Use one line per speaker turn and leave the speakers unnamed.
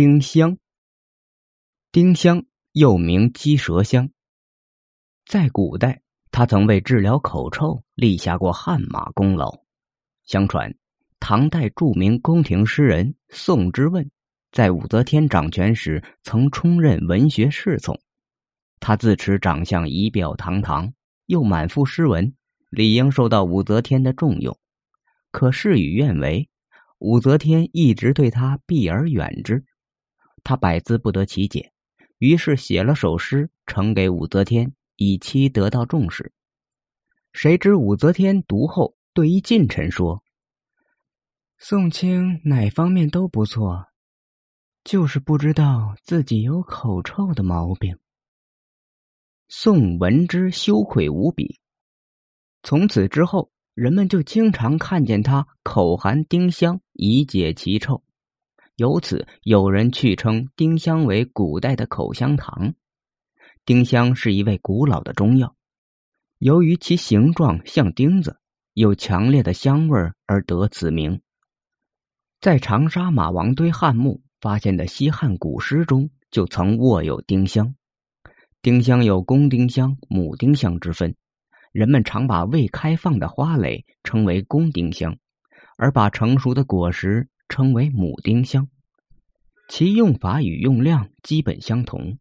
丁香，丁香又名鸡舌香。在古代，他曾为治疗口臭立下过汗马功劳。相传，唐代著名宫廷诗人宋之问，在武则天掌权时曾充任文学侍从。他自持长相仪表堂堂，又满腹诗文，理应受到武则天的重用。可事与愿违，武则天一直对他避而远之。他百思不得其解，于是写了首诗呈给武则天，以期得到重视。谁知武则天读后，对一近臣说：“宋清哪方面都不错，就是不知道自己有口臭的毛病。”宋闻之羞愧无比。从此之后，人们就经常看见他口含丁香以解其臭。由此，有人去称丁香为古代的口香糖。丁香是一味古老的中药，由于其形状像钉子，有强烈的香味而得此名。在长沙马王堆汉墓发现的西汉古诗中，就曾握有丁香。丁香有公丁香、母丁香之分，人们常把未开放的花蕾称为公丁香，而把成熟的果实。称为母丁香，其用法与用量基本相同。